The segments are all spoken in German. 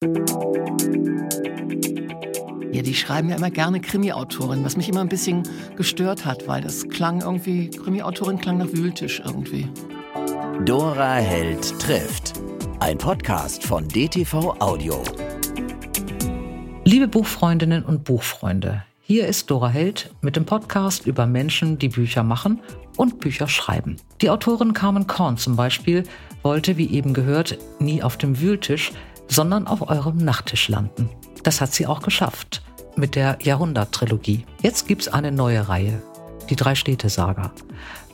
Ja, die schreiben ja immer gerne Krimi-Autorin, was mich immer ein bisschen gestört hat, weil das klang irgendwie, Krimi-Autorin klang nach Wühltisch irgendwie. Dora Held trifft. Ein Podcast von DTV Audio. Liebe Buchfreundinnen und Buchfreunde, hier ist Dora Held mit dem Podcast über Menschen, die Bücher machen und Bücher schreiben. Die Autorin Carmen Korn zum Beispiel wollte, wie eben gehört, nie auf dem Wühltisch, sondern auf eurem Nachttisch landen. Das hat sie auch geschafft mit der Jahrhundert-Trilogie. Jetzt gibt's eine neue Reihe, die Drei-Städte-Saga.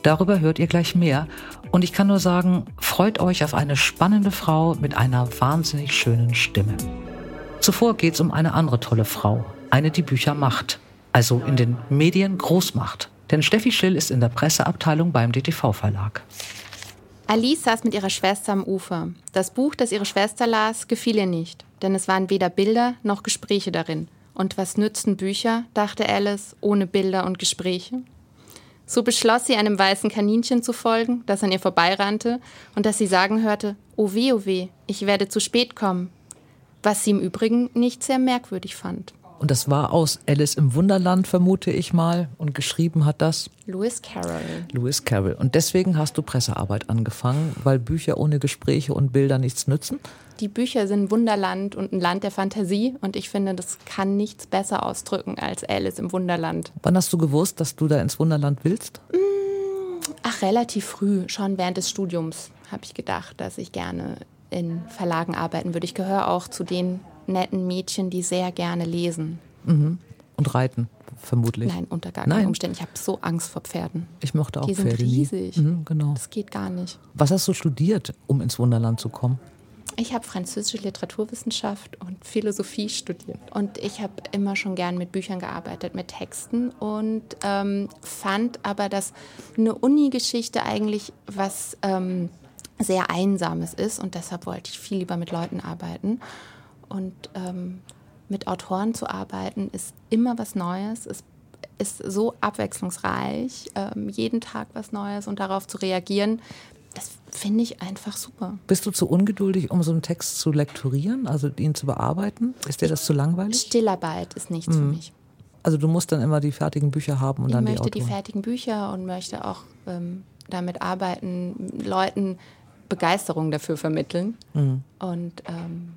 Darüber hört ihr gleich mehr. Und ich kann nur sagen, freut euch auf eine spannende Frau mit einer wahnsinnig schönen Stimme. Zuvor geht's um eine andere tolle Frau, eine, die Bücher macht also in den Medien groß macht. Denn Steffi Schill ist in der Presseabteilung beim DTV-Verlag. Alice saß mit ihrer Schwester am Ufer. Das Buch, das ihre Schwester las, gefiel ihr nicht, denn es waren weder Bilder noch Gespräche darin. Und was nützten Bücher, dachte Alice, ohne Bilder und Gespräche? So beschloss sie, einem weißen Kaninchen zu folgen, das an ihr vorbeirannte und das sie sagen hörte, oh weh, oh weh, ich werde zu spät kommen. Was sie im Übrigen nicht sehr merkwürdig fand. Und das war aus Alice im Wunderland, vermute ich mal. Und geschrieben hat das Lewis Carroll. Lewis Carroll. Und deswegen hast du Pressearbeit angefangen, weil Bücher ohne Gespräche und Bilder nichts nützen? Die Bücher sind Wunderland und ein Land der Fantasie. Und ich finde, das kann nichts besser ausdrücken als Alice im Wunderland. Wann hast du gewusst, dass du da ins Wunderland willst? Mm, ach, relativ früh, schon während des Studiums habe ich gedacht, dass ich gerne in Verlagen arbeiten würde. Ich gehöre auch zu den netten Mädchen, die sehr gerne lesen. Mhm. Und reiten, vermutlich. Nein, unter gar keinen Umständen. Ich habe so Angst vor Pferden. Ich mochte auch die Pferde. Die sind riesig. Mhm, genau. Das geht gar nicht. Was hast du studiert, um ins Wunderland zu kommen? Ich habe französische Literaturwissenschaft und Philosophie studiert. Und ich habe immer schon gern mit Büchern gearbeitet, mit Texten und ähm, fand aber, dass eine Uni-Geschichte eigentlich was ähm, sehr Einsames ist. Und deshalb wollte ich viel lieber mit Leuten arbeiten. Und ähm, mit Autoren zu arbeiten ist immer was Neues. Es ist so abwechslungsreich, ähm, jeden Tag was Neues und darauf zu reagieren, das finde ich einfach super. Bist du zu ungeduldig, um so einen Text zu lektorieren, also ihn zu bearbeiten? Ist dir das zu langweilig? Stillarbeit ist nichts mhm. für mich. Also du musst dann immer die fertigen Bücher haben und ich dann die Ich möchte die fertigen Bücher und möchte auch ähm, damit arbeiten, Leuten Begeisterung dafür vermitteln. Mhm. Und ähm,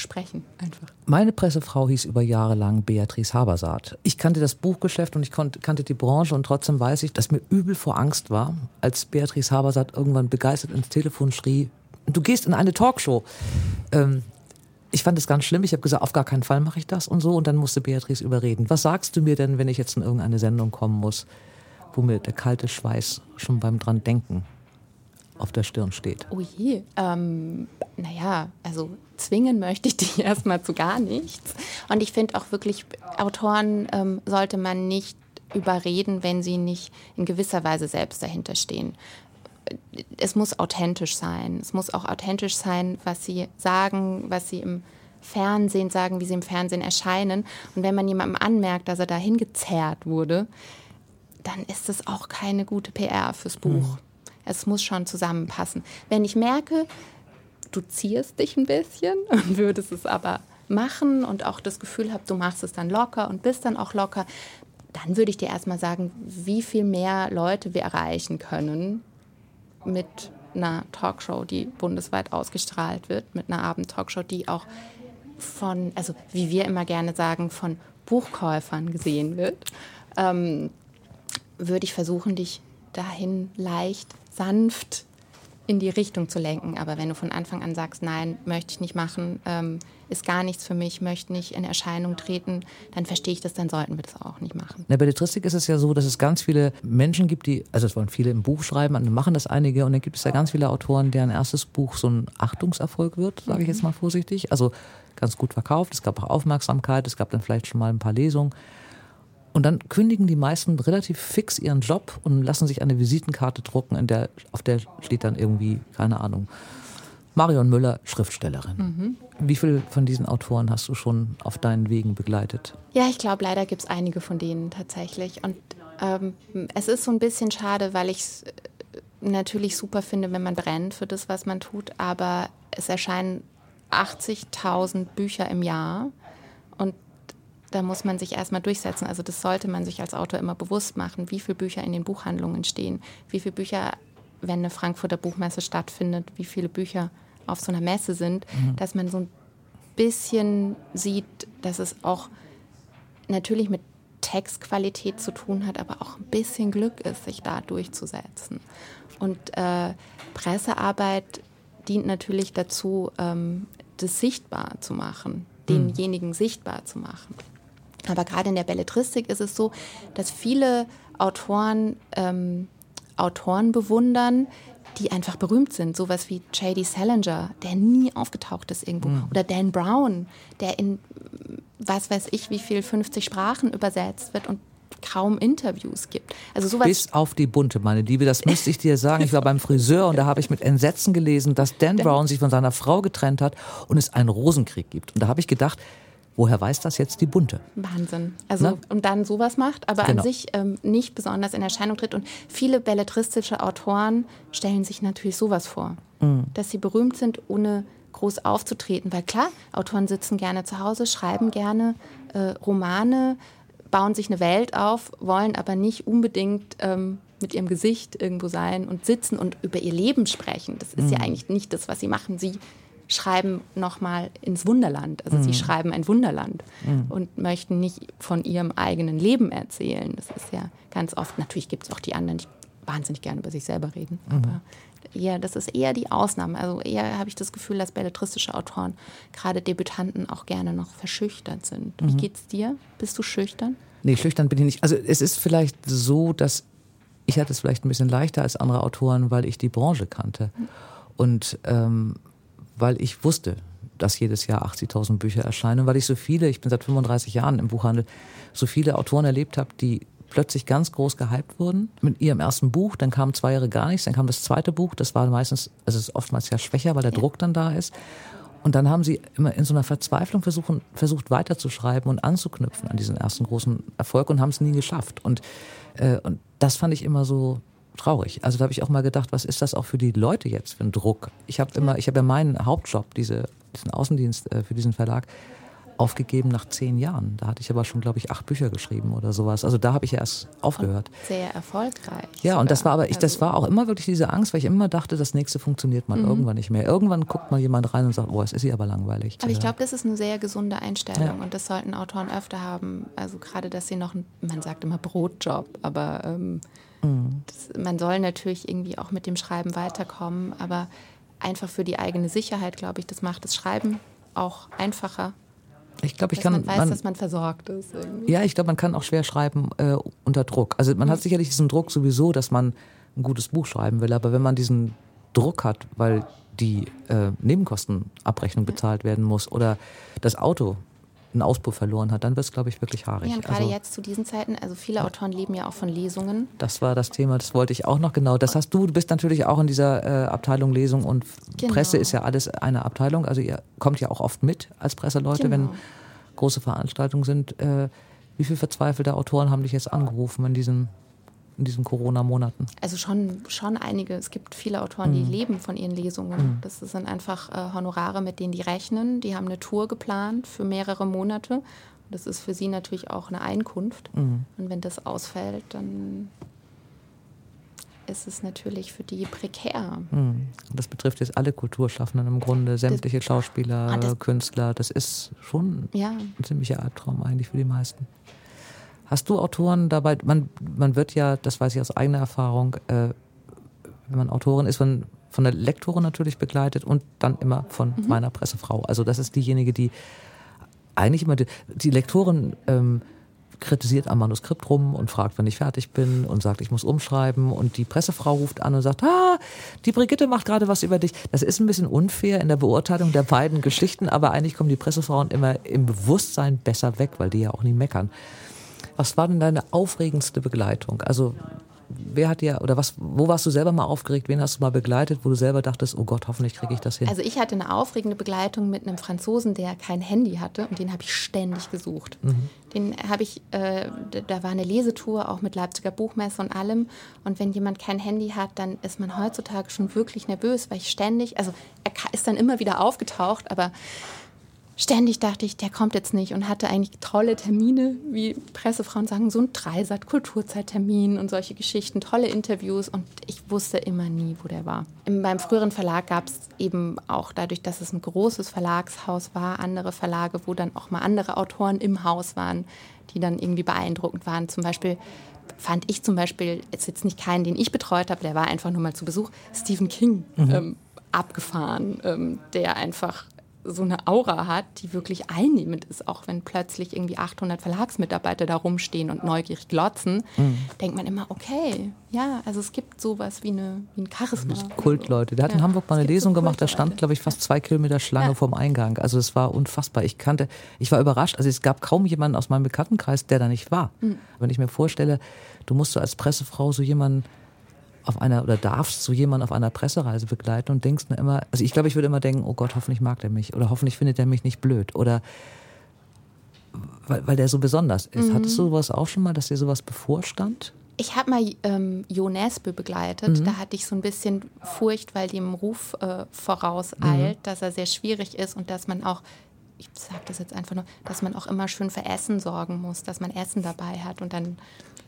sprechen einfach. Meine Pressefrau hieß über Jahre lang Beatrice Habersaat. Ich kannte das Buchgeschäft und ich kannte die Branche und trotzdem weiß ich, dass mir übel vor Angst war, als Beatrice Habersaat irgendwann begeistert ins Telefon schrie, du gehst in eine Talkshow. Ähm, ich fand es ganz schlimm. Ich habe gesagt, auf gar keinen Fall mache ich das und so. Und dann musste Beatrice überreden. Was sagst du mir denn, wenn ich jetzt in irgendeine Sendung kommen muss, wo mir der kalte Schweiß schon beim dran denken auf der Stirn steht? Oh je, ähm, naja, also zwingen möchte ich die erstmal zu gar nichts. Und ich finde auch wirklich, Autoren ähm, sollte man nicht überreden, wenn sie nicht in gewisser Weise selbst dahinter stehen. Es muss authentisch sein. Es muss auch authentisch sein, was sie sagen, was sie im Fernsehen sagen, wie sie im Fernsehen erscheinen. Und wenn man jemandem anmerkt, dass er dahin gezerrt wurde, dann ist das auch keine gute PR fürs Buch. Mhm. Es muss schon zusammenpassen. Wenn ich merke, du zierst dich ein bisschen und würdest es aber machen und auch das Gefühl habe, du machst es dann locker und bist dann auch locker, dann würde ich dir erstmal sagen, wie viel mehr Leute wir erreichen können mit einer Talkshow, die bundesweit ausgestrahlt wird, mit einer Abend-Talkshow, die auch von, also wie wir immer gerne sagen, von Buchkäufern gesehen wird, ähm, würde ich versuchen, dich dahin leicht, sanft in die Richtung zu lenken. Aber wenn du von Anfang an sagst, nein, möchte ich nicht machen, ähm, ist gar nichts für mich, möchte nicht in Erscheinung treten, dann verstehe ich das, dann sollten wir das auch nicht machen. In der Belletristik ist es ja so, dass es ganz viele Menschen gibt, die, also es wollen viele im Buch schreiben, dann machen das einige und dann gibt es ja ganz viele Autoren, deren erstes Buch so ein Achtungserfolg wird, sage ich jetzt mal vorsichtig. Also ganz gut verkauft, es gab auch Aufmerksamkeit, es gab dann vielleicht schon mal ein paar Lesungen. Und dann kündigen die meisten relativ fix ihren Job und lassen sich eine Visitenkarte drucken, in der, auf der steht dann irgendwie, keine Ahnung, Marion Müller, Schriftstellerin. Mhm. Wie viele von diesen Autoren hast du schon auf deinen Wegen begleitet? Ja, ich glaube, leider gibt es einige von denen tatsächlich. Und ähm, es ist so ein bisschen schade, weil ich es äh, natürlich super finde, wenn man brennt für das, was man tut, aber es erscheinen 80.000 Bücher im Jahr und da muss man sich erstmal durchsetzen. Also das sollte man sich als Autor immer bewusst machen, wie viele Bücher in den Buchhandlungen stehen, wie viele Bücher, wenn eine Frankfurter Buchmesse stattfindet, wie viele Bücher auf so einer Messe sind, mhm. dass man so ein bisschen sieht, dass es auch natürlich mit Textqualität zu tun hat, aber auch ein bisschen Glück ist, sich da durchzusetzen. Und äh, Pressearbeit dient natürlich dazu, ähm, das sichtbar zu machen, denjenigen mhm. sichtbar zu machen. Aber gerade in der Belletristik ist es so, dass viele Autoren ähm, Autoren bewundern, die einfach berühmt sind. Sowas wie J.D. Salinger, der nie aufgetaucht ist irgendwo. Mhm. Oder Dan Brown, der in was weiß ich wie viel 50 Sprachen übersetzt wird und kaum Interviews gibt. Also sowas Bis auf die bunte, meine Liebe, das müsste ich dir sagen. Ich war beim Friseur und da habe ich mit Entsetzen gelesen, dass Dan Brown sich von seiner Frau getrennt hat und es einen Rosenkrieg gibt. Und da habe ich gedacht, Woher weiß das jetzt die Bunte? Wahnsinn. Also ne? und dann sowas macht, aber genau. an sich ähm, nicht besonders in Erscheinung tritt. Und viele belletristische Autoren stellen sich natürlich sowas vor, mhm. dass sie berühmt sind, ohne groß aufzutreten. Weil klar, Autoren sitzen gerne zu Hause, schreiben gerne äh, Romane, bauen sich eine Welt auf, wollen aber nicht unbedingt ähm, mit ihrem Gesicht irgendwo sein und sitzen und über ihr Leben sprechen. Das ist mhm. ja eigentlich nicht das, was sie machen. Sie schreiben nochmal ins Wunderland. Also mhm. sie schreiben ein Wunderland mhm. und möchten nicht von ihrem eigenen Leben erzählen. Das ist ja ganz oft, natürlich gibt es auch die anderen, die wahnsinnig gerne über sich selber reden. Mhm. Aber eher, das ist eher die Ausnahme. Also eher habe ich das Gefühl, dass belletristische Autoren, gerade Debütanten, auch gerne noch verschüchtert sind. Wie mhm. geht's dir? Bist du schüchtern? Nee, schüchtern bin ich nicht. Also es ist vielleicht so, dass ich hatte es vielleicht ein bisschen leichter als andere Autoren, weil ich die Branche kannte. Mhm. Und ähm, weil ich wusste, dass jedes Jahr 80.000 Bücher erscheinen, weil ich so viele, ich bin seit 35 Jahren im Buchhandel, so viele Autoren erlebt habe, die plötzlich ganz groß gehypt wurden mit ihrem ersten Buch, dann kamen zwei Jahre gar nichts, dann kam das zweite Buch, das war meistens, also es ist oftmals ja schwächer, weil der Druck dann da ist. Und dann haben sie immer in so einer Verzweiflung versuchen, versucht weiterzuschreiben und anzuknüpfen an diesen ersten großen Erfolg und haben es nie geschafft. Und, äh, und das fand ich immer so, traurig. Also da habe ich auch mal gedacht, was ist das auch für die Leute jetzt für ein Druck? Ich habe immer, ich habe ja meinen Hauptjob, diese, diesen Außendienst äh, für diesen Verlag, aufgegeben nach zehn Jahren. Da hatte ich aber schon, glaube ich, acht Bücher geschrieben oder sowas. Also da habe ich erst aufgehört. Sehr erfolgreich. Ja, und das war aber ich, das also war auch immer wirklich diese Angst, weil ich immer dachte, das nächste funktioniert mal mhm. irgendwann nicht mehr. Irgendwann guckt mal jemand rein und sagt, oh, es ist sie aber langweilig. Aber ich glaube, das ist eine sehr gesunde Einstellung ja. und das sollten Autoren öfter haben. Also gerade, dass sie noch, man sagt immer Brotjob, aber ähm, das, man soll natürlich irgendwie auch mit dem Schreiben weiterkommen, aber einfach für die eigene Sicherheit, glaube ich, das macht das Schreiben auch einfacher. Ich glaube, ich kann. Man weiß, man, dass man versorgt ist. Irgendwie. Ja, ich glaube, man kann auch schwer schreiben äh, unter Druck. Also man mhm. hat sicherlich diesen Druck sowieso, dass man ein gutes Buch schreiben will, aber wenn man diesen Druck hat, weil die äh, Nebenkostenabrechnung bezahlt werden muss oder das Auto einen Auspuff verloren hat, dann wird es, glaube ich, wirklich haarig. Ja, und gerade also, jetzt zu diesen Zeiten, also viele Autoren leben ja auch von Lesungen. Das war das Thema, das wollte ich auch noch genau. Das hast du, du bist natürlich auch in dieser äh, Abteilung Lesung und genau. Presse ist ja alles eine Abteilung. Also ihr kommt ja auch oft mit als Presseleute, genau. wenn große Veranstaltungen sind. Äh, wie viele verzweifelte Autoren haben dich jetzt angerufen in diesen in diesen Corona-Monaten? Also schon, schon einige. Es gibt viele Autoren, die mhm. leben von ihren Lesungen. Mhm. Das sind einfach äh, Honorare, mit denen die rechnen. Die haben eine Tour geplant für mehrere Monate. Das ist für sie natürlich auch eine Einkunft. Mhm. Und wenn das ausfällt, dann ist es natürlich für die prekär. Mhm. Das betrifft jetzt alle Kulturschaffenden im Grunde, sämtliche das, Schauspieler, das, Künstler. Das ist schon ja. ein ziemlicher Albtraum eigentlich für die meisten. Hast du Autoren dabei, man, man wird ja, das weiß ich aus eigener Erfahrung, äh, wenn man Autorin ist, man von der Lektorin natürlich begleitet und dann immer von mhm. meiner Pressefrau. Also das ist diejenige, die eigentlich immer, die, die Lektorin ähm, kritisiert am Manuskript rum und fragt, wenn ich fertig bin und sagt, ich muss umschreiben und die Pressefrau ruft an und sagt, ah, die Brigitte macht gerade was über dich. Das ist ein bisschen unfair in der Beurteilung der beiden Geschichten, aber eigentlich kommen die Pressefrauen immer im Bewusstsein besser weg, weil die ja auch nie meckern. Was war denn deine aufregendste Begleitung? Also wer hat dir, oder was, wo warst du selber mal aufgeregt? Wen hast du mal begleitet, wo du selber dachtest, oh Gott, hoffentlich kriege ich das hin? Also ich hatte eine aufregende Begleitung mit einem Franzosen, der kein Handy hatte und den habe ich ständig gesucht. Mhm. Den habe ich, äh, da war eine Lesetour auch mit Leipziger Buchmesse und allem. Und wenn jemand kein Handy hat, dann ist man heutzutage schon wirklich nervös, weil ich ständig, also er ist dann immer wieder aufgetaucht, aber ständig dachte ich, der kommt jetzt nicht und hatte eigentlich tolle Termine, wie Pressefrauen sagen, so ein Dreisat, Kulturzeittermin und solche Geschichten, tolle Interviews und ich wusste immer nie, wo der war. In meinem früheren Verlag gab es eben auch dadurch, dass es ein großes Verlagshaus war, andere Verlage, wo dann auch mal andere Autoren im Haus waren, die dann irgendwie beeindruckend waren. Zum Beispiel fand ich zum Beispiel, ist jetzt nicht keinen, den ich betreut habe, der war einfach nur mal zu Besuch, Stephen King. Mhm. Ähm, abgefahren, ähm, der einfach so eine Aura hat, die wirklich einnehmend ist, auch wenn plötzlich irgendwie 800 Verlagsmitarbeiter da rumstehen und neugierig glotzen, mhm. denkt man immer, okay, ja, also es gibt sowas wie, eine, wie ein Charisma. Kultleute. Der hat ja, in Hamburg mal eine Lesung so gemacht, da stand, glaube ich, fast zwei Kilometer Schlange ja. vorm Eingang. Also es war unfassbar. Ich kannte, ich war überrascht. Also es gab kaum jemanden aus meinem Bekanntenkreis, der da nicht war. Mhm. Wenn ich mir vorstelle, du musst so als Pressefrau so jemanden auf einer oder darfst so jemanden auf einer Pressereise begleiten und denkst nur immer, also ich glaube, ich würde immer denken, oh Gott, hoffentlich mag der mich oder hoffentlich findet er mich nicht blöd oder weil, weil der so besonders ist. Mhm. Hattest du sowas auch schon mal, dass dir sowas bevorstand? Ich habe mal ähm, Jo Nesbø begleitet. Mhm. Da hatte ich so ein bisschen Furcht, weil dem Ruf äh, vorauseilt, mhm. dass er sehr schwierig ist und dass man auch, ich sage das jetzt einfach nur, dass man auch immer schön für Essen sorgen muss, dass man Essen dabei hat und dann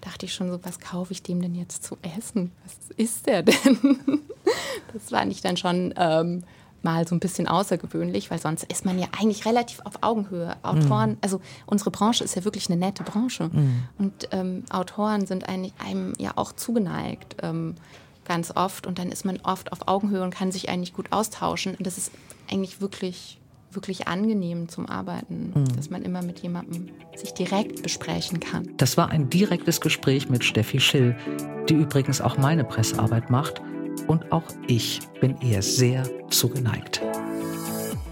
dachte ich schon so, was kaufe ich dem denn jetzt zu essen? Was ist der denn? das fand ich dann schon ähm, mal so ein bisschen außergewöhnlich, weil sonst ist man ja eigentlich relativ auf Augenhöhe. Autoren, mhm. also unsere Branche ist ja wirklich eine nette Branche. Mhm. Und ähm, Autoren sind eigentlich einem ja auch zugeneigt. Ähm, ganz oft und dann ist man oft auf Augenhöhe und kann sich eigentlich gut austauschen. Und das ist eigentlich wirklich wirklich angenehm zum Arbeiten, mhm. dass man immer mit jemandem sich direkt besprechen kann. Das war ein direktes Gespräch mit Steffi Schill, die übrigens auch meine Pressearbeit macht. Und auch ich bin ihr sehr zugeneigt.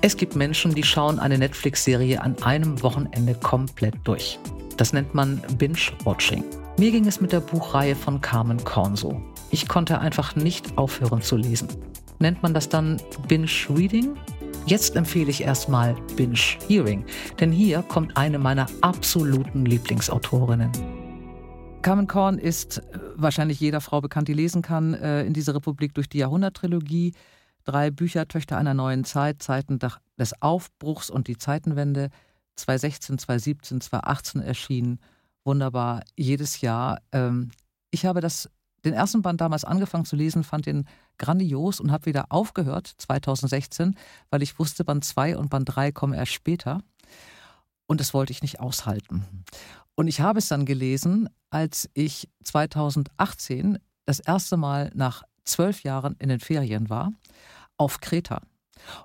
Es gibt Menschen, die schauen eine Netflix-Serie an einem Wochenende komplett durch. Das nennt man Binge-Watching. Mir ging es mit der Buchreihe von Carmen Korn so. Ich konnte einfach nicht aufhören zu lesen. Nennt man das dann Binge-Reading? Jetzt empfehle ich erstmal Binge Hearing, denn hier kommt eine meiner absoluten Lieblingsautorinnen. Carmen Korn ist äh, wahrscheinlich jeder Frau bekannt, die lesen kann, äh, in dieser Republik durch die Jahrhunderttrilogie. Drei Bücher, Töchter einer neuen Zeit, Zeiten des Aufbruchs und die Zeitenwende, 2016, 2017, 2018 erschienen. Wunderbar, jedes Jahr. Ähm, ich habe das den ersten Band damals angefangen zu lesen, fand ihn grandios und habe wieder aufgehört 2016, weil ich wusste, Band 2 und Band 3 kommen erst später. Und das wollte ich nicht aushalten. Und ich habe es dann gelesen, als ich 2018 das erste Mal nach zwölf Jahren in den Ferien war, auf Kreta.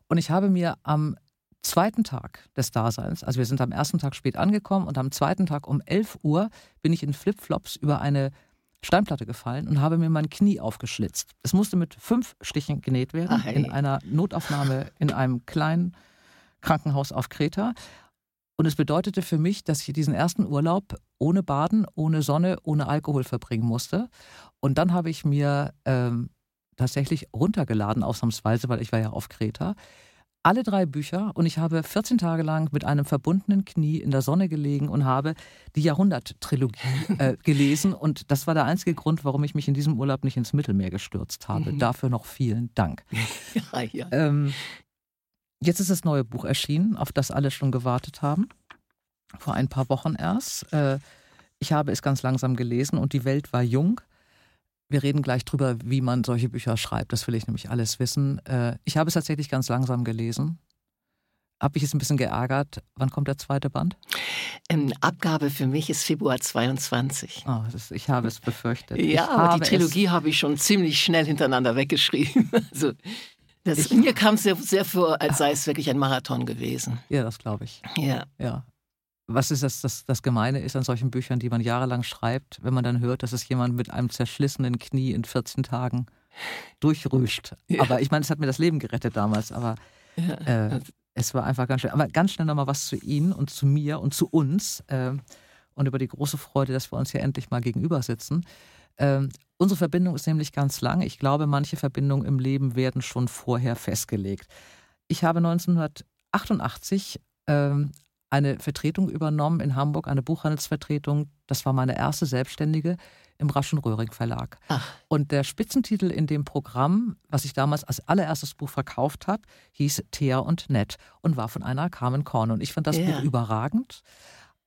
Und ich habe mir am zweiten Tag des Daseins, also wir sind am ersten Tag spät angekommen und am zweiten Tag um 11 Uhr bin ich in Flipflops über eine Steinplatte gefallen und habe mir mein Knie aufgeschlitzt. Es musste mit fünf Stichen genäht werden Ach, in einer Notaufnahme in einem kleinen Krankenhaus auf Kreta. Und es bedeutete für mich, dass ich diesen ersten Urlaub ohne Baden, ohne Sonne, ohne Alkohol verbringen musste. Und dann habe ich mir ähm, tatsächlich runtergeladen, ausnahmsweise, weil ich war ja auf Kreta, alle drei Bücher und ich habe 14 Tage lang mit einem verbundenen Knie in der Sonne gelegen und habe die Jahrhundert-Trilogie äh, gelesen. Und das war der einzige Grund, warum ich mich in diesem Urlaub nicht ins Mittelmeer gestürzt habe. Mhm. Dafür noch vielen Dank. ja, ja. Ähm, jetzt ist das neue Buch erschienen, auf das alle schon gewartet haben. Vor ein paar Wochen erst. Äh, ich habe es ganz langsam gelesen und die Welt war jung. Wir reden gleich drüber, wie man solche Bücher schreibt. Das will ich nämlich alles wissen. Äh, ich habe es tatsächlich ganz langsam gelesen. Habe ich es ein bisschen geärgert. Wann kommt der zweite Band? Ähm, Abgabe für mich ist Februar 22. Oh, ist, ich habe es befürchtet. Ja, aber die Trilogie habe ich schon ziemlich schnell hintereinander weggeschrieben. Also, das, ich, mir kam es sehr, sehr vor, als sei es wirklich ein Marathon gewesen. Ja, das glaube ich. Ja. ja was ist das, das, das Gemeine ist an solchen Büchern, die man jahrelang schreibt, wenn man dann hört, dass es jemand mit einem zerschlissenen Knie in 14 Tagen durchrüscht. Ja. Aber ich meine, es hat mir das Leben gerettet damals, aber ja. äh, es war einfach ganz schön. Aber ganz schnell nochmal was zu Ihnen und zu mir und zu uns äh, und über die große Freude, dass wir uns hier endlich mal gegenüber sitzen. Äh, Unsere Verbindung ist nämlich ganz lang. Ich glaube, manche Verbindungen im Leben werden schon vorher festgelegt. Ich habe 1988 ähm, eine Vertretung übernommen in Hamburg, eine Buchhandelsvertretung. Das war meine erste selbstständige im Raschen Röhring Verlag. Ach. Und der Spitzentitel in dem Programm, was ich damals als allererstes Buch verkauft habe, hieß Thea und Nett und war von einer Carmen Korn. Und ich fand das yeah. Buch überragend.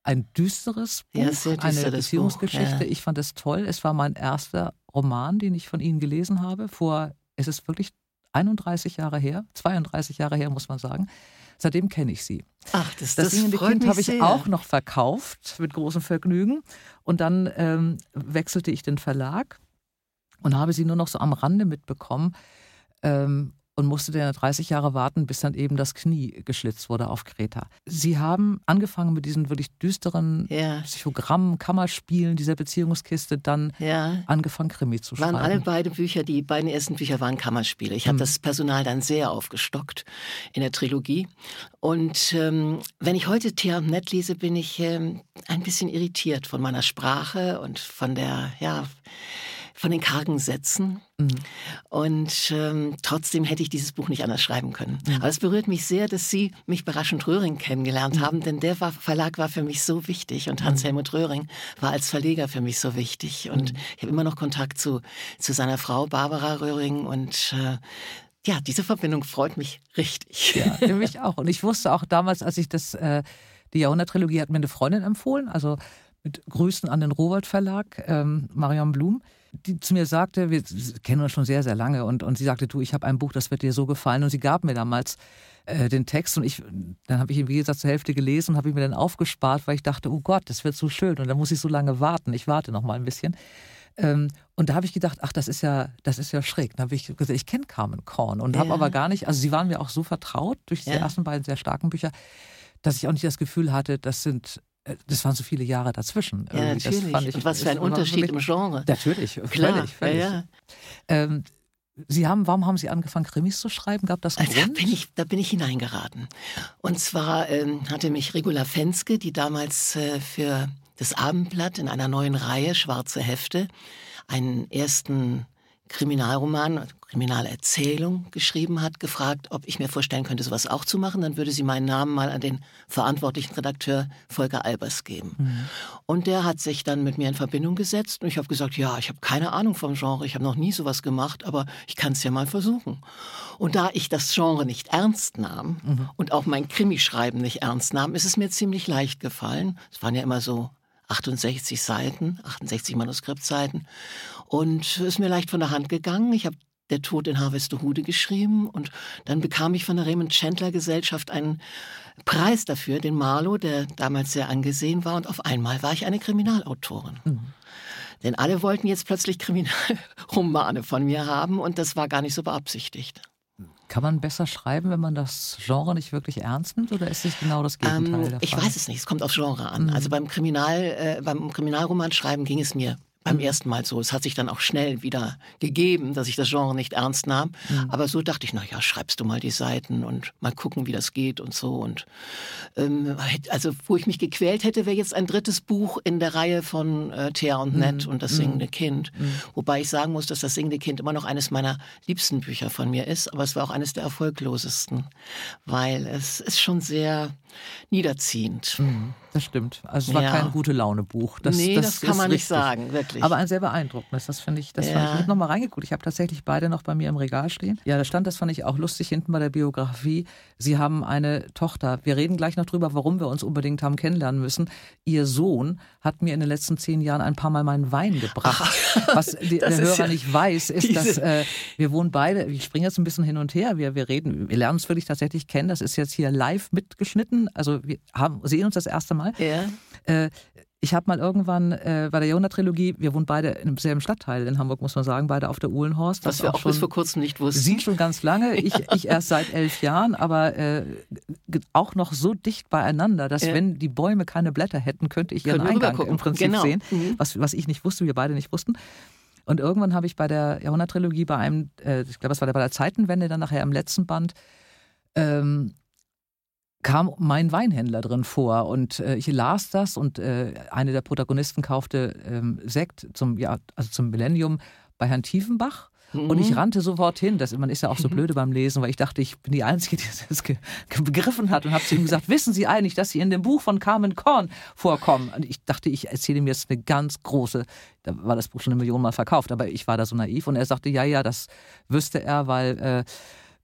Ein düsteres Buch, ja, düster, eine Beziehungsgeschichte. Ja. Ich fand es toll. Es war mein erster Roman, den ich von Ihnen gelesen habe. Vor, es ist wirklich 31 Jahre her, 32 Jahre her, muss man sagen. Seitdem kenne ich sie. Ach, das, das, das singende Kind habe ich sehr. auch noch verkauft mit großem Vergnügen. Und dann ähm, wechselte ich den Verlag und habe sie nur noch so am Rande mitbekommen. Ähm, und musste dann 30 Jahre warten, bis dann eben das Knie geschlitzt wurde auf Kreta. Sie haben angefangen mit diesen wirklich düsteren ja. Psychogrammen, Kammerspielen dieser Beziehungskiste, dann ja. angefangen Krimi zu schreiben. Waren alle beide Bücher, die beiden ersten Bücher waren Kammerspiele. Ich habe hm. das Personal dann sehr aufgestockt in der Trilogie. Und ähm, wenn ich heute Thea Nett lese, bin ich ähm, ein bisschen irritiert von meiner Sprache und von der, ja, von den kargen Sätzen. Mhm. Und ähm, trotzdem hätte ich dieses Buch nicht anders schreiben können. Mhm. Aber es berührt mich sehr, dass Sie mich bei Raschen Röhring kennengelernt mhm. haben, denn der war, Verlag war für mich so wichtig und Hans-Helmut mhm. Röhring war als Verleger für mich so wichtig. Und mhm. ich habe immer noch Kontakt zu, zu seiner Frau Barbara Röhring und äh, ja, diese Verbindung freut mich richtig. Ja, für mich auch. Und ich wusste auch damals, als ich das, äh, die Jahrhundert-Trilogie hat mir eine Freundin empfohlen, also mit Grüßen an den Rowold Verlag, ähm, Marion Blum die zu mir sagte, wir kennen uns schon sehr, sehr lange, und, und sie sagte, du, ich habe ein Buch, das wird dir so gefallen. Und sie gab mir damals äh, den Text und ich, dann habe ich ihn, wie gesagt, zur Hälfte gelesen und habe ihn mir dann aufgespart, weil ich dachte, oh Gott, das wird so schön und dann muss ich so lange warten. Ich warte noch mal ein bisschen. Ähm, und da habe ich gedacht, ach, das ist ja, das ist ja schräg. Dann habe ich gesagt, ich kenne Carmen Korn und ja. habe aber gar nicht, also sie waren mir auch so vertraut durch die ja. ersten beiden sehr starken Bücher, dass ich auch nicht das Gefühl hatte, das sind das waren so viele Jahre dazwischen. Ja, natürlich. Ich, und was für ein Unterschied im Genre. Natürlich, Klar, völlig, völlig. Ja, ja. Ähm, Sie haben, warum haben Sie angefangen, Krimis zu schreiben? Gab das einen also, Grund? Da bin, ich, da bin ich hineingeraten. Und zwar ähm, hatte mich Regula Fenske, die damals äh, für das Abendblatt in einer neuen Reihe Schwarze Hefte einen ersten Kriminalroman, Kriminalerzählung geschrieben hat, gefragt, ob ich mir vorstellen könnte, sowas auch zu machen. Dann würde sie meinen Namen mal an den verantwortlichen Redakteur Volker Albers geben. Mhm. Und der hat sich dann mit mir in Verbindung gesetzt und ich habe gesagt, ja, ich habe keine Ahnung vom Genre, ich habe noch nie sowas gemacht, aber ich kann es ja mal versuchen. Und da ich das Genre nicht ernst nahm mhm. und auch mein Krimischreiben nicht ernst nahm, ist es mir ziemlich leicht gefallen. Es waren ja immer so 68 Seiten, 68 Manuskriptseiten. Und es ist mir leicht von der Hand gegangen. Ich habe der Tod in Harvestehude geschrieben und dann bekam ich von der Raymond Chandler Gesellschaft einen Preis dafür, den Marlow, der damals sehr angesehen war und auf einmal war ich eine Kriminalautorin. Mhm. Denn alle wollten jetzt plötzlich Kriminalromane von mir haben und das war gar nicht so beabsichtigt. Kann man besser schreiben, wenn man das Genre nicht wirklich ernst nimmt, oder ist es genau das Gegenteil? Ähm, ich weiß es nicht, es kommt aufs Genre an. Mhm. Also beim Kriminal, äh, beim Kriminalroman schreiben ging es mir beim mhm. ersten Mal so. Es hat sich dann auch schnell wieder gegeben, dass ich das Genre nicht ernst nahm. Mhm. Aber so dachte ich, na ja, schreibst du mal die Seiten und mal gucken, wie das geht und so. Und ähm, also, wo ich mich gequält hätte, wäre jetzt ein drittes Buch in der Reihe von äh, Thea und Nett mhm. und das singende mhm. Kind. Mhm. Wobei ich sagen muss, dass das singende Kind immer noch eines meiner liebsten Bücher von mir ist. Aber es war auch eines der erfolglosesten, weil es ist schon sehr niederziehend. Mhm, das stimmt. Also es war ja. kein gute Laune Buch. Das, nee, das, das kann man richtig. nicht sagen, wirklich. Aber ein sehr beeindruckendes. Das finde ich. Das ja. fand ich. Ich habe nochmal reingeguckt. Ich habe tatsächlich beide noch bei mir im Regal stehen. Ja, da stand, das fand ich auch lustig hinten bei der Biografie. Sie haben eine Tochter. Wir reden gleich noch drüber, warum wir uns unbedingt haben kennenlernen müssen. Ihr Sohn hat mir in den letzten zehn Jahren ein paar Mal meinen Wein gebracht. Ach, Was die, der Hörer ja nicht weiß, ist, dass äh, wir wohnen beide. Ich springe jetzt ein bisschen hin und her. Wir, wir reden, wir lernen uns wirklich tatsächlich kennen. Das ist jetzt hier live mitgeschnitten also wir haben, sehen uns das erste Mal. Ja. Äh, ich habe mal irgendwann äh, bei der Jahrhundert-Trilogie, wir wohnen beide im selben Stadtteil in Hamburg, muss man sagen, beide auf der Uhlenhorst. Was wir auch, schon, bis vor kurzem nicht wussten. Sie schon ganz lange, ich, ich erst seit elf Jahren, aber äh, auch noch so dicht beieinander, dass ja. wenn die Bäume keine Blätter hätten, könnte ich ihren Eingang im Prinzip genau. sehen, mhm. was, was ich nicht wusste, wir beide nicht wussten. Und irgendwann habe ich bei der Jahrhundert-Trilogie bei einem, äh, ich glaube, es war bei der Zeitenwende, dann nachher im letzten Band, ähm, kam mein Weinhändler drin vor und äh, ich las das und äh, eine der Protagonisten kaufte ähm, Sekt zum, ja, also zum Millennium bei Herrn Tiefenbach. Mhm. Und ich mhm. rannte sofort hin. Das, man ist ja auch so blöde beim Lesen, weil ich dachte, ich bin die Einzige, die das ge begriffen hat und habe zu ihm gesagt, wissen Sie eigentlich, dass Sie in dem Buch von Carmen Korn vorkommen? Und ich dachte, ich erzähle ihm jetzt eine ganz große, da war das Buch schon eine Million Mal verkauft, aber ich war da so naiv und er sagte, ja, ja, das wüsste er, weil äh,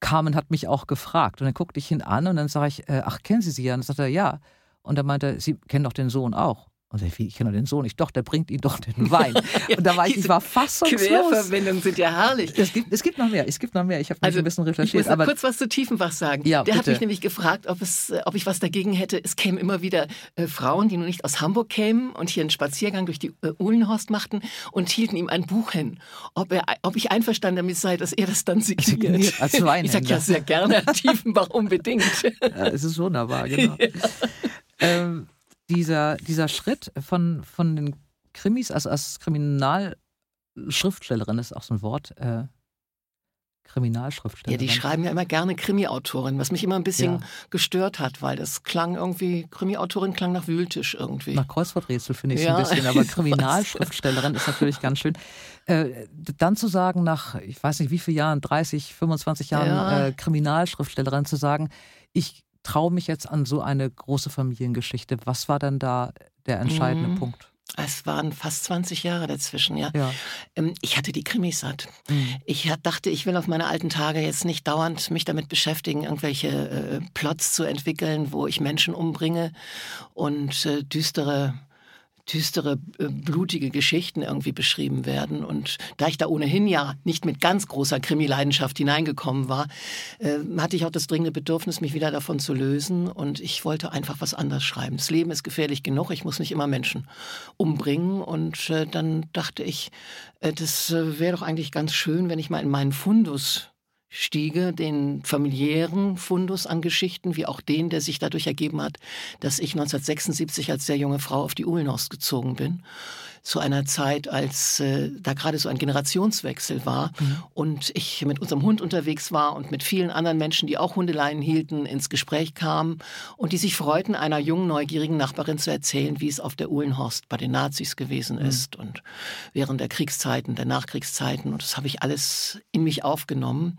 Carmen hat mich auch gefragt. Und dann guckte ich ihn an und dann sage ich, äh, ach, kennen Sie sie ja? Und dann sagte er, ja. Und dann meinte er, Sie kennen doch den Sohn auch. Und ich, ich kenne den Sohn nicht. Doch, der bringt ihn doch den Wein. Und da war ich, ich war fassungslos. Querverbindungen sind ja herrlich. Es gibt, es gibt noch mehr. Es gibt noch mehr. Ich habe also, ein bisschen recherchiert. Ich muss aber kurz was zu Tiefenbach sagen. Ja, der bitte. hat mich nämlich gefragt, ob, es, äh, ob ich was dagegen hätte. Es kämen immer wieder äh, Frauen, die nun nicht aus Hamburg kämen und hier einen Spaziergang durch die äh, Uhlenhorst machten und hielten ihm ein Buch hin. Ob, er, ob ich einverstanden damit sei, dass er das dann signiert. signiert als Weinhändler. Ich sage ja sehr gerne, Tiefenbach, unbedingt. Ja, es ist wunderbar, genau. Ja. Ähm, dieser, dieser Schritt von, von den Krimis, also als Kriminalschriftstellerin ist auch so ein Wort, äh, Kriminalschriftstellerin. Ja, die schreiben ja immer gerne Krimiautorin, was mich immer ein bisschen ja. gestört hat, weil das klang irgendwie, Krimiautorin klang nach Wühltisch irgendwie. Nach Kreuzworträtsel finde ich es ja, ein bisschen, aber Kriminalschriftstellerin ist natürlich ganz schön. Äh, dann zu sagen, nach, ich weiß nicht wie viele Jahren, 30, 25 Jahren ja. äh, Kriminalschriftstellerin zu sagen, ich traue mich jetzt an so eine große Familiengeschichte. Was war denn da der entscheidende mhm. Punkt? Es waren fast 20 Jahre dazwischen, ja. ja. Ähm, ich hatte die Krimis satt. Mhm. Ich dachte, ich will auf meine alten Tage jetzt nicht dauernd mich damit beschäftigen, irgendwelche äh, Plots zu entwickeln, wo ich Menschen umbringe und äh, düstere düstere, äh, blutige Geschichten irgendwie beschrieben werden. Und da ich da ohnehin ja nicht mit ganz großer Krimileidenschaft hineingekommen war, äh, hatte ich auch das dringende Bedürfnis, mich wieder davon zu lösen. Und ich wollte einfach was anderes schreiben. Das Leben ist gefährlich genug. Ich muss nicht immer Menschen umbringen. Und äh, dann dachte ich, das wäre doch eigentlich ganz schön, wenn ich mal in meinen Fundus stiege, den familiären Fundus an Geschichten, wie auch den, der sich dadurch ergeben hat, dass ich 1976 als sehr junge Frau auf die Uhlenhorst gezogen bin zu einer Zeit, als äh, da gerade so ein Generationswechsel war mhm. und ich mit unserem Hund unterwegs war und mit vielen anderen Menschen, die auch Hundeleien hielten, ins Gespräch kam und die sich freuten, einer jungen, neugierigen Nachbarin zu erzählen, wie es auf der Uhlenhorst bei den Nazis gewesen mhm. ist und während der Kriegszeiten, der Nachkriegszeiten. Und das habe ich alles in mich aufgenommen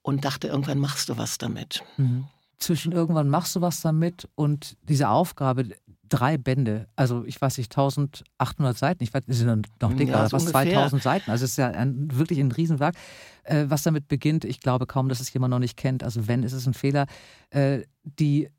und dachte, irgendwann machst du was damit. Mhm zwischen irgendwann machst du was damit und diese Aufgabe, drei Bände, also ich weiß nicht, 1800 Seiten, ich weiß, sind noch dicker, ja, fast ungefähr. 2000 Seiten, also es ist ja ein, wirklich ein Riesenwerk, äh, was damit beginnt, ich glaube kaum, dass es jemand noch nicht kennt, also wenn, ist es ein Fehler, äh, die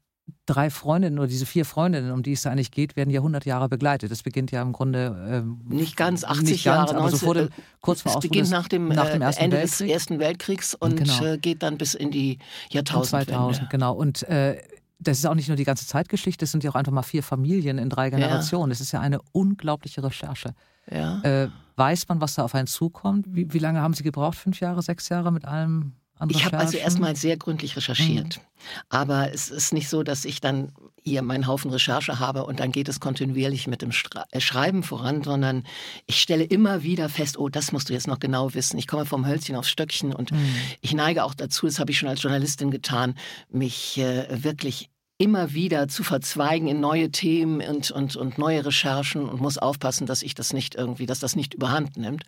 drei Freundinnen oder diese vier Freundinnen, um die es da eigentlich geht, werden ja 100 Jahre begleitet. Das beginnt ja im Grunde ähm, nicht ganz 80 nicht ganz, Jahre, aber so vor dem, kurz vor Es beginnt nach dem, nach dem äh, Ersten Ende Weltkrieg. des Ersten Weltkriegs und genau. Äh, geht dann bis in die Jahrtausendwende. 2000, genau. Und äh, das ist auch nicht nur die ganze Zeitgeschichte, es sind ja auch einfach mal vier Familien in drei Generationen. Es ja. ist ja eine unglaubliche Recherche. Ja. Äh, weiß man, was da auf einen zukommt? Wie, wie, lange haben Sie gebraucht? Fünf Jahre, sechs Jahre mit allem? Ich habe also erstmal sehr gründlich recherchiert. Mhm. Aber es ist nicht so, dass ich dann hier meinen Haufen Recherche habe und dann geht es kontinuierlich mit dem äh, Schreiben voran, sondern ich stelle immer wieder fest, oh, das musst du jetzt noch genau wissen. Ich komme vom Hölzchen aufs Stöckchen und mhm. ich neige auch dazu, das habe ich schon als Journalistin getan, mich äh, wirklich immer wieder zu verzweigen in neue Themen und, und, und neue Recherchen und muss aufpassen, dass ich das nicht irgendwie, dass das nicht überhand nimmt.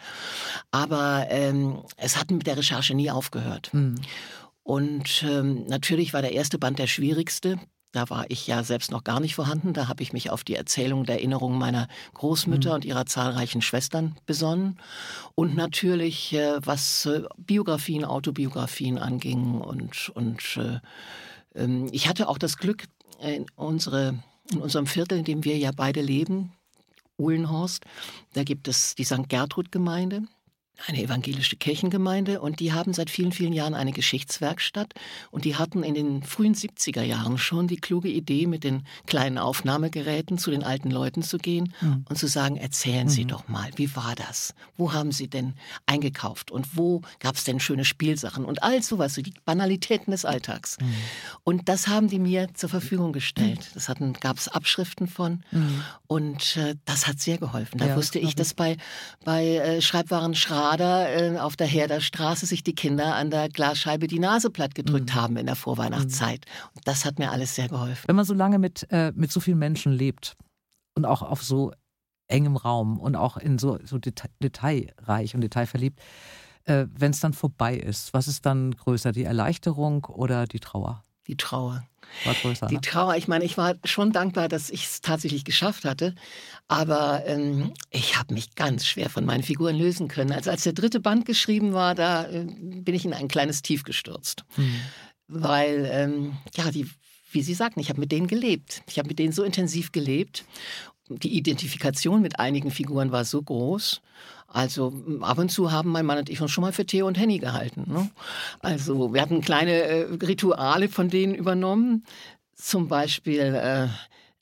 Aber ähm, es hat mit der Recherche nie aufgehört. Mhm. Und ähm, natürlich war der erste Band der schwierigste. Da war ich ja selbst noch gar nicht vorhanden. Da habe ich mich auf die Erzählung der Erinnerungen meiner Großmütter mhm. und ihrer zahlreichen Schwestern besonnen. Und natürlich, äh, was äh, Biografien, Autobiografien anging und, und äh, ich hatte auch das Glück, äh, in, unsere, in unserem Viertel, in dem wir ja beide leben, Uhlenhorst, da gibt es die St. Gertrud-Gemeinde eine evangelische Kirchengemeinde und die haben seit vielen, vielen Jahren eine Geschichtswerkstatt und die hatten in den frühen 70er Jahren schon die kluge Idee, mit den kleinen Aufnahmegeräten zu den alten Leuten zu gehen mhm. und zu sagen, erzählen Sie mhm. doch mal, wie war das? Wo haben Sie denn eingekauft und wo gab es denn schöne Spielsachen und all sowas, so die Banalitäten des Alltags. Mhm. Und das haben die mir zur Verfügung gestellt. Mhm. Das gab es Abschriften von mhm. und äh, das hat sehr geholfen. Da ja, wusste ich, dass bei, bei äh, Schreibwaren Schra Vater äh, auf der Herderstraße sich die Kinder an der Glasscheibe die Nase platt gedrückt Mhm. haben in der Vorweihnachtszeit. Und das hat mir alles sehr geholfen. Wenn man so lange mit, äh, mit so vielen Menschen lebt und auch auf so engem Raum und auch in so, so deta detailreich und detailverliebt, äh, wenn es dann vorbei ist, was ist dann größer, die Erleichterung oder die Trauer? Die Trauer. Größer. Die Ne? Trauer, ich meine, ich war schon dankbar, dass ich es tatsächlich geschafft hatte, aber ähm, ich habe mich ganz schwer von meinen Figuren lösen können. Also als der dritte Band geschrieben war, da äh, bin ich in ein kleines Tief gestürzt, Hm. weil ähm, ja die, wie Sie sagten, ich habe mit denen gelebt. Ich habe mit denen so intensiv gelebt. Die Identifikation mit einigen Figuren war so groß. Also ab und zu haben mein Mann und ich uns schon mal für Theo und Henny gehalten. Ne? Also wir hatten kleine äh, Rituale von denen übernommen. Zum Beispiel äh,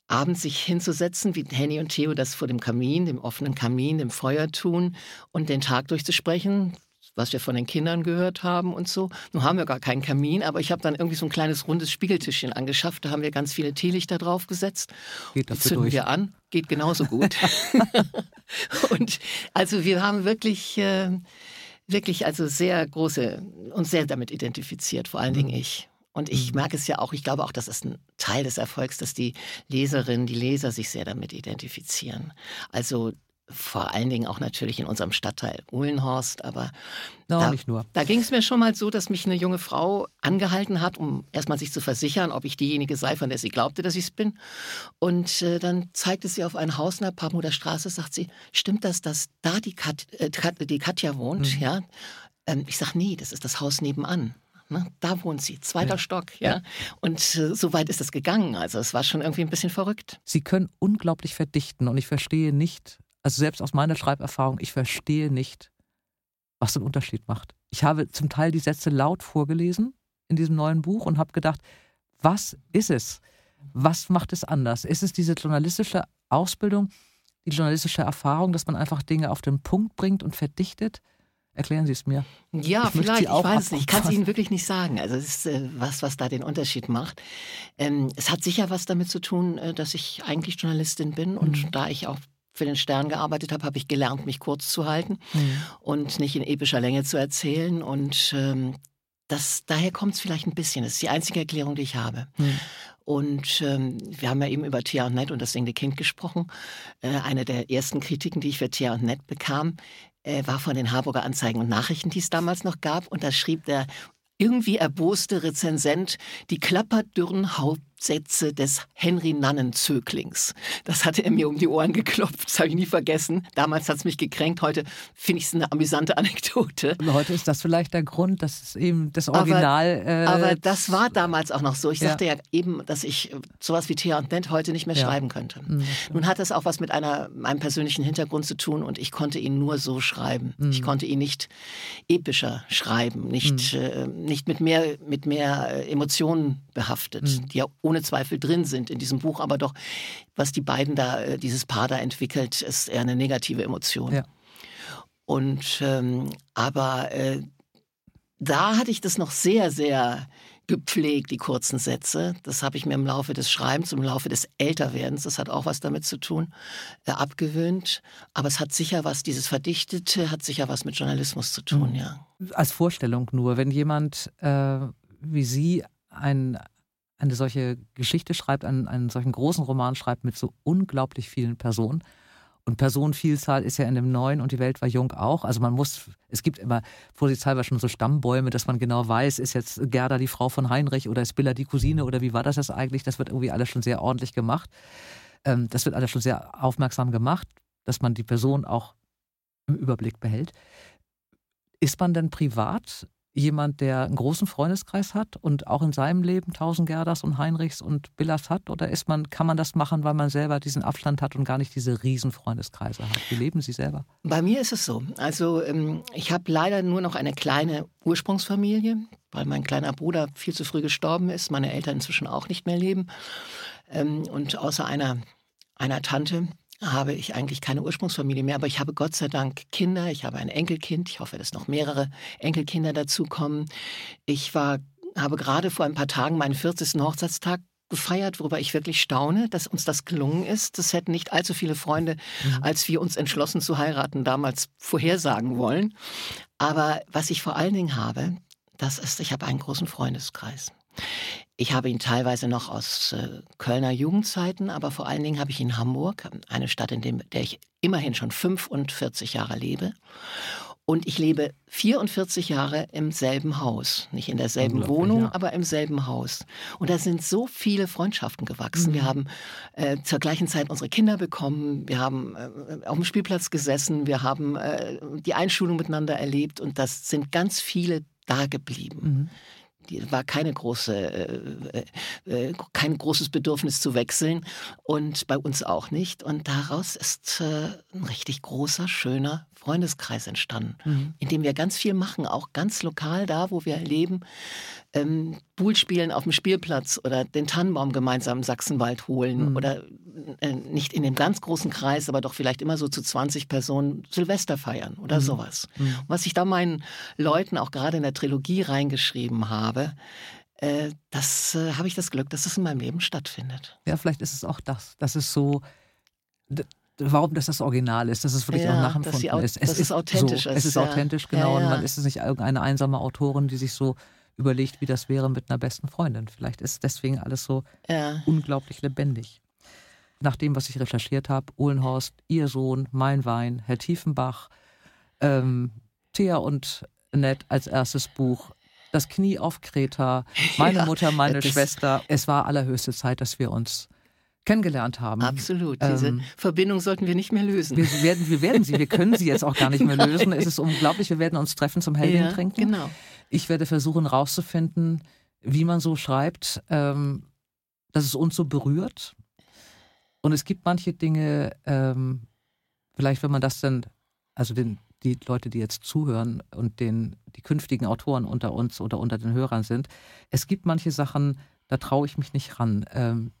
abends sich hinzusetzen, wie Henny und Theo das vor dem Kamin, dem offenen Kamin, dem Feuer tun und den Tag durchzusprechen, was wir von den Kindern gehört haben und so. Nun haben wir gar keinen Kamin, aber ich habe dann irgendwie so ein kleines rundes Spiegeltischchen angeschafft. Da haben wir ganz viele Teelichter drauf gesetzt. Geht dafür zünden durch. wir an, geht genauso gut. und also wir haben wirklich, äh, wirklich also sehr große, uns sehr damit identifiziert, vor allen Dingen Mhm. ich. Und ich merke es ja auch, ich glaube auch, das ist ein Teil des Erfolgs, dass die Leserinnen, die Leser sich sehr damit identifizieren. Also vor allen Dingen auch natürlich in unserem Stadtteil Uhlenhorst, aber No, da, nicht nur. da ging es mir schon mal so, dass mich eine junge Frau angehalten hat, um erstmal sich zu versichern, ob ich diejenige sei, von der sie glaubte, dass ich es bin. Und äh, dann zeigte sie auf ein Haus in der Pamuder Straße, sagt sie, stimmt das, dass da die, Kat, äh, die Katja wohnt? Mhm. Ja. Ähm, ich sag, nee, das ist das Haus nebenan. Ne? Da wohnt sie, zweiter Ja. Stock, ja. Und äh, so weit ist es gegangen. Also es war schon irgendwie ein bisschen verrückt. Sie können unglaublich verdichten und ich verstehe nicht, also selbst aus meiner Schreiberfahrung, ich verstehe nicht, was den Unterschied macht. Ich habe zum Teil die Sätze laut vorgelesen in diesem neuen Buch und habe gedacht, was ist es? Was macht es anders? Ist es diese journalistische Ausbildung, die journalistische Erfahrung, dass man einfach Dinge auf den Punkt bringt und verdichtet? Erklären Sie es mir. Ja, Ich vielleicht. Ich weiß es nicht. Ich kann es. Ihnen wirklich nicht sagen. Also es ist äh, was, was da den Unterschied macht. Ähm, es hat sicher was damit zu tun, äh, dass ich eigentlich Journalistin bin und Mhm. da ich auch für den Stern gearbeitet habe, habe ich gelernt, mich kurz zu halten Mhm. und nicht in epischer Länge zu erzählen. Und ähm, das, daher kommt es vielleicht ein bisschen. Das ist die einzige Erklärung, die ich habe. Mhm. Und ähm, wir haben ja eben über Thea und Nett und das singende Kind gesprochen. Äh, eine der ersten Kritiken, die ich für Thea und Nett bekam, äh, war von den Harburger Anzeigen und Nachrichten, die es damals noch gab. Und da schrieb der irgendwie erboste Rezensent die klapperdürren Hauptsätze des Henry Nannen-Zöglings. Das hatte er mir um die Ohren geklopft, das habe ich nie vergessen. Damals hat es mich gekränkt, heute finde ich es eine amüsante Anekdote. Und heute ist das vielleicht der Grund, dass es eben das Aber- Original. äh, Aber das war damals auch noch so. Ich Ja. sagte ja eben, dass ich äh, sowas wie Thea und Nett heute nicht mehr Ja. schreiben könnte. Mhm. Nun hat es auch was mit einer, einem persönlichen Hintergrund zu tun und ich konnte ihn nur so schreiben. Mhm. Ich konnte ihn nicht epischer schreiben, nicht, äh, nicht mit mehr, mit mehr äh, Emotionen behaftet, Mhm. die ja ohne Zweifel drin sind in diesem Buch, aber doch, was die beiden da, äh, dieses Paar da entwickelt, ist eher eine negative Emotion. Ja. Und ähm, aber äh, da hatte ich das noch sehr, sehr gepflegt, die kurzen Sätze. Das habe ich mir im Laufe des Schreibens, im Laufe des Älterwerdens, das hat auch was damit zu tun, äh, abgewöhnt. Aber es hat sicher was, dieses Verdichtete hat sicher was mit Journalismus zu tun, Mhm. ja. als Vorstellung nur, wenn jemand äh, wie Sie ein, eine solche Geschichte schreibt, einen, einen solchen großen Roman schreibt mit so unglaublich vielen Personen. Und Personenvielzahl ist ja in dem Neuen und die Welt war jung auch. Also man muss, es gibt immer vorsichtshalber schon so Stammbäume, dass man genau weiß, ist jetzt Gerda die Frau von Heinrich oder ist Billa die Cousine oder wie war das jetzt eigentlich? Das wird irgendwie alles schon sehr ordentlich gemacht. Ähm, das wird alles schon sehr aufmerksam gemacht, dass man die Person auch im Überblick behält. Ist man denn privat jemand, der einen großen Freundeskreis hat und auch in seinem Leben tausend Gerdas und Heinrichs und Billas hat? Oder ist man, kann man das machen, weil man selber diesen Abstand hat und gar nicht diese riesen Freundeskreise hat? Wie leben Sie selber? Bei mir ist es so. Also ähm, ich habe leider nur noch eine kleine Ursprungsfamilie, weil mein kleiner Bruder viel zu früh gestorben ist, meine Eltern inzwischen auch nicht mehr leben. Ähm, und außer einer, einer Tante habe ich eigentlich keine Ursprungsfamilie mehr, aber ich habe Gott sei Dank Kinder, ich habe ein Enkelkind, ich hoffe, dass noch mehrere Enkelkinder dazukommen. Ich war, habe gerade vor ein paar Tagen meinen 40. Hochzeitstag gefeiert, worüber ich wirklich staune, dass uns das gelungen ist. Das hätten nicht allzu viele Freunde, mhm. als wir uns entschlossen zu heiraten, damals vorhersagen wollen. Aber was ich vor allen Dingen habe, das ist, ich habe einen großen Freundeskreis. Ich habe ihn teilweise noch aus äh, Kölner Jugendzeiten, aber vor allen Dingen habe ich ihn in Hamburg, eine Stadt, in dem, der ich immerhin schon 45 Jahre lebe. Und ich lebe 44 Jahre im selben Haus. Nicht in derselben Wohnung, ja. aber im selben Haus. Und da sind so viele Freundschaften gewachsen. Mhm. Wir haben äh, zur gleichen Zeit unsere Kinder bekommen. Wir haben äh, auf dem Spielplatz gesessen. Wir haben äh, die Einschulung miteinander erlebt. Und das sind ganz viele da geblieben. Mhm. Die war keine große, äh, äh, kein großes Bedürfnis zu wechseln und bei uns auch nicht. Und daraus ist äh, ein richtig großer, schöner Freundeskreis entstanden, mhm. in dem wir ganz viel machen, auch ganz lokal da, wo wir leben. Ähm, Pool spielen auf dem Spielplatz oder den Tannenbaum gemeinsam im Sachsenwald holen mhm. oder äh, nicht in dem ganz großen Kreis, aber doch vielleicht immer so zu 20 Personen Silvester feiern oder mhm. sowas. Mhm. Was ich da meinen Leuten auch gerade in der Trilogie reingeschrieben habe, äh, das äh, habe ich das Glück, dass es in meinem Leben stattfindet. Ja, vielleicht ist es auch das, dass es so warum das das Original ist, dass es wirklich ja, auch nachempfunden ist. Es ist, authentisch. So, es ist ja. authentisch, genau. Ja, und man ist es nicht irgendeine einsame Autorin, die sich so überlegt, wie das wäre mit einer besten Freundin. Vielleicht ist deswegen alles so unglaublich lebendig. Nach dem, was ich recherchiert habe, Uhlenhorst, ihr Sohn, mein Wein, Herr Tiefenbach, ähm, Thea und Ned als erstes Buch, das Knie auf Kreta, meine Mutter, meine Schwester. Es war allerhöchste Zeit, dass wir uns kennengelernt haben. Absolut. Diese ähm, Verbindung sollten wir nicht mehr lösen. Wir werden, wir werden sie, wir können sie jetzt auch gar nicht mehr lösen. Es ist unglaublich. Wir werden uns treffen zum Hellwin ja, trinken. Genau. Ich werde versuchen herauszufinden, wie man so schreibt, ähm, dass es uns so berührt. Und es gibt manche Dinge, ähm, vielleicht wenn man das dann, also den, die Leute, die jetzt zuhören und den, die künftigen Autoren unter uns oder unter den Hörern sind, es gibt manche Sachen, da traue ich mich nicht ran. Ähm,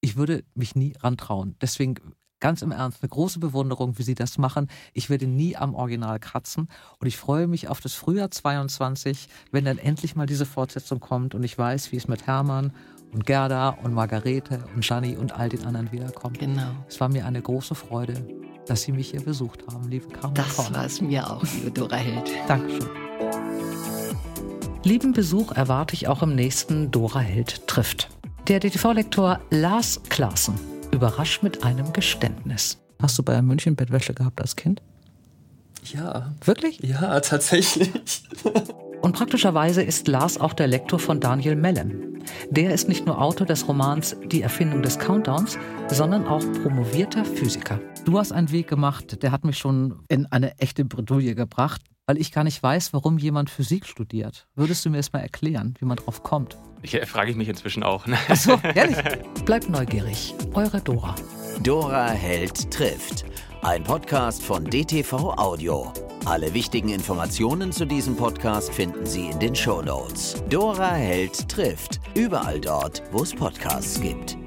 ich würde mich nie rantrauen. Deswegen ganz im Ernst eine große Bewunderung, wie Sie das machen. Ich werde nie am Original kratzen und ich freue mich auf das Frühjahr 22, wenn dann endlich mal diese Fortsetzung kommt und ich weiß, wie es mit Hermann und Gerda und Margarete und Gianni und all den anderen wiederkommt. Genau. Es war mir eine große Freude, dass Sie mich hier besucht haben, liebe Carmen. Das war es mir auch, liebe Dora Held. Dankeschön. Lieben Besuch erwarte ich auch im nächsten Dora Held trifft. Der DTV-Lektor Lars Klaassen überrascht mit einem Geständnis. Hast du bei München Bettwäsche gehabt als Kind? Ja. Wirklich? Ja, tatsächlich. Und praktischerweise ist Lars auch der Lektor von Daniel Mellem. Der ist nicht nur Autor des Romans Die Erfindung des Countdowns, sondern auch promovierter Physiker. Du hast einen Weg gemacht, der hat mich schon in eine echte Bredouille gebracht, weil ich gar nicht weiß, warum jemand Physik studiert. Würdest du mir das mal erklären, wie man drauf kommt? Ich, äh, frage ich mich inzwischen auch. Ne? Achso, ehrlich? Bleibt neugierig. Eure Dora. Dora Held trifft. Ein Podcast von DTV Audio. Alle wichtigen Informationen zu diesem Podcast finden Sie in den Show Notes. Dora Held trifft. Überall dort, wo es Podcasts gibt.